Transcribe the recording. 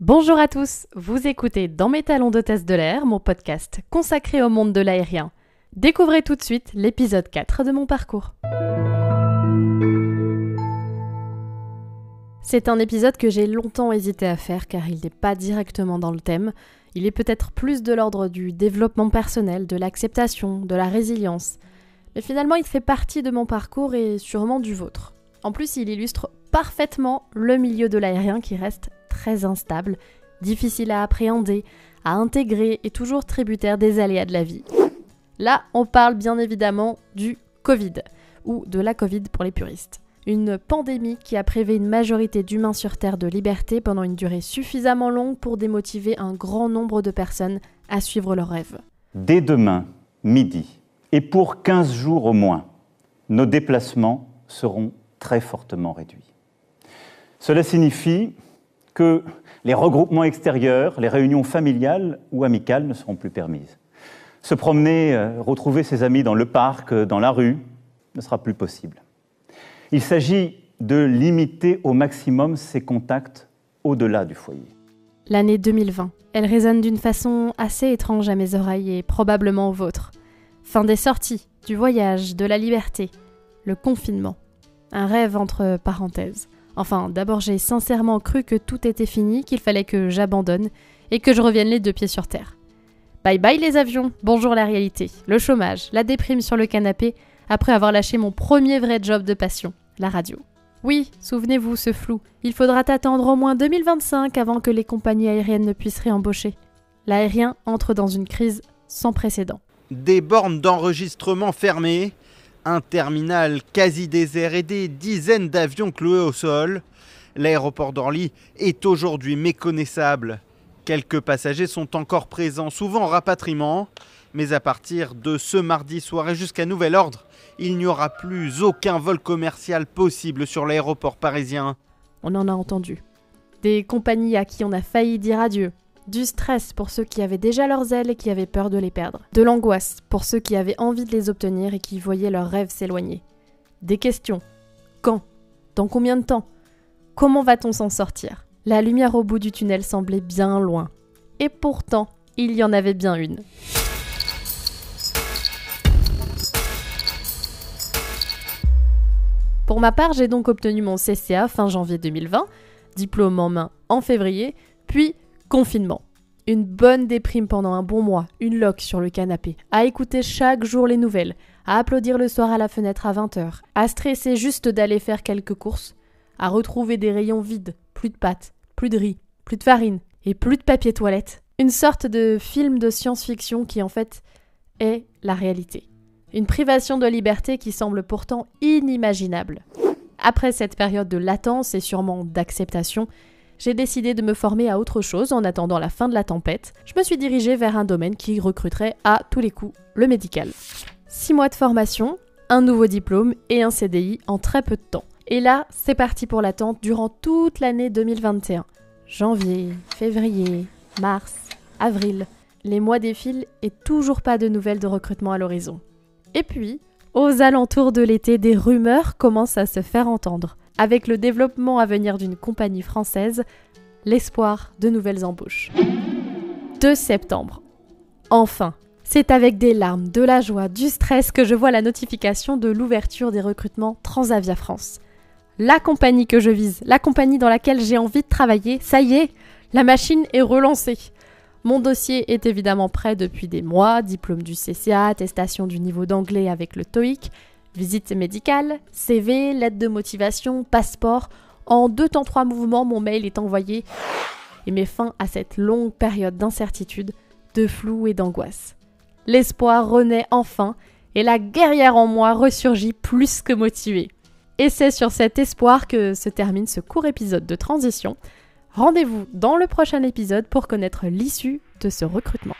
Bonjour à tous, vous écoutez Dans mes talons d'hôtesse de l'air, mon podcast consacré au monde de l'aérien. Découvrez tout de suite l'épisode 4 de mon parcours. C'est un épisode que j'ai longtemps hésité à faire car il n'est pas directement dans le thème. Il est peut-être plus de l'ordre du développement personnel, de l'acceptation, de la résilience. Mais finalement, il fait partie de mon parcours et sûrement du vôtre. En plus, il illustre parfaitement le milieu de l'aérien qui reste très instable, difficile à appréhender, à intégrer et toujours tributaire des aléas de la vie. Là, on parle bien évidemment du Covid, ou de la Covid pour les puristes. Une pandémie qui a privé une majorité d'humains sur Terre de liberté pendant une durée suffisamment longue pour démotiver un grand nombre de personnes à suivre leurs rêves. Dès demain, midi, et pour 15 jours au moins, nos déplacements seront très fortement réduits. Cela signifie que les regroupements extérieurs, les réunions familiales ou amicales ne seront plus permises. Se promener, euh, retrouver ses amis dans le parc, euh, dans la rue, ne sera plus possible. Il s'agit de limiter au maximum ces contacts au-delà du foyer. L'année 2020, elle résonne d'une façon assez étrange à mes oreilles et probablement aux vôtres. Fin des sorties, du voyage, de la liberté, le confinement. Un rêve entre parenthèses. Enfin, d'abord j'ai sincèrement cru que tout était fini, qu'il fallait que j'abandonne et que je revienne les deux pieds sur terre. Bye bye les avions, bonjour la réalité, le chômage, la déprime sur le canapé, après avoir lâché mon premier vrai job de passion, la radio. Oui, souvenez-vous ce flou, il faudra attendre au moins 2025 avant que les compagnies aériennes ne puissent réembaucher. L'aérien entre dans une crise sans précédent. Des bornes d'enregistrement fermées, un terminal quasi désert et des dizaines d'avions cloués au sol. L'aéroport d'Orly est aujourd'hui méconnaissable. Quelques passagers sont encore présents, souvent en rapatriement, mais à partir de ce mardi soir et jusqu'à nouvel ordre, il n'y aura plus aucun vol commercial possible sur l'aéroport parisien. On en a entendu. Des compagnies à qui on a failli dire adieu, du stress pour ceux qui avaient déjà leurs ailes et qui avaient peur de les perdre. De l'angoisse pour ceux qui avaient envie de les obtenir et qui voyaient leurs rêves s'éloigner. Des questions. Quand? Dans combien de temps? Comment va-t-on s'en sortir? La lumière au bout du tunnel semblait bien loin. Et pourtant, il y en avait bien une. Pour ma part, j'ai donc obtenu mon CCA fin janvier 2020, diplôme en main en février, puis Confinement. Une bonne déprime pendant un bon mois, une loque sur le canapé, à écouter chaque jour les nouvelles, à applaudir le soir à la fenêtre à 20h, à stresser juste d'aller faire quelques courses, à retrouver des rayons vides, plus de pâtes, plus de riz, plus de farine et plus de papier toilette. Une sorte de film de science-fiction qui en fait est la réalité. Une privation de liberté qui semble pourtant inimaginable. Après cette période de latence et sûrement d'acceptation, j'ai décidé de me former à autre chose en attendant la fin de la tempête. Je me suis dirigée vers un domaine qui recruterait à tous les coups le médical. Six mois de formation, un nouveau diplôme et un CDI en très peu de temps. Et là, c'est parti pour l'attente durant toute l'année 2021. Janvier, février, mars, avril. Les mois défilent et toujours pas de nouvelles de recrutement à l'horizon. Et puis, aux alentours de l'été, des rumeurs commencent à se faire entendre avec le développement à venir d'une compagnie française, l'espoir de nouvelles embauches. 2 septembre. Enfin, c'est avec des larmes, de la joie, du stress que je vois la notification de l'ouverture des recrutements Transavia France. La compagnie que je vise, la compagnie dans laquelle j'ai envie de travailler, ça y est, la machine est relancée. Mon dossier est évidemment prêt depuis des mois, diplôme du CCA, attestation du niveau d'anglais avec le TOEIC, Visite médicale, CV, lettre de motivation, passeport. En deux temps trois mouvements, mon mail est envoyé et met fin à cette longue période d'incertitude, de flou et d'angoisse. L'espoir renaît enfin et la guerrière en moi ressurgit plus que motivée. Et c'est sur cet espoir que se termine ce court épisode de transition. Rendez-vous dans le prochain épisode pour connaître l'issue de ce recrutement.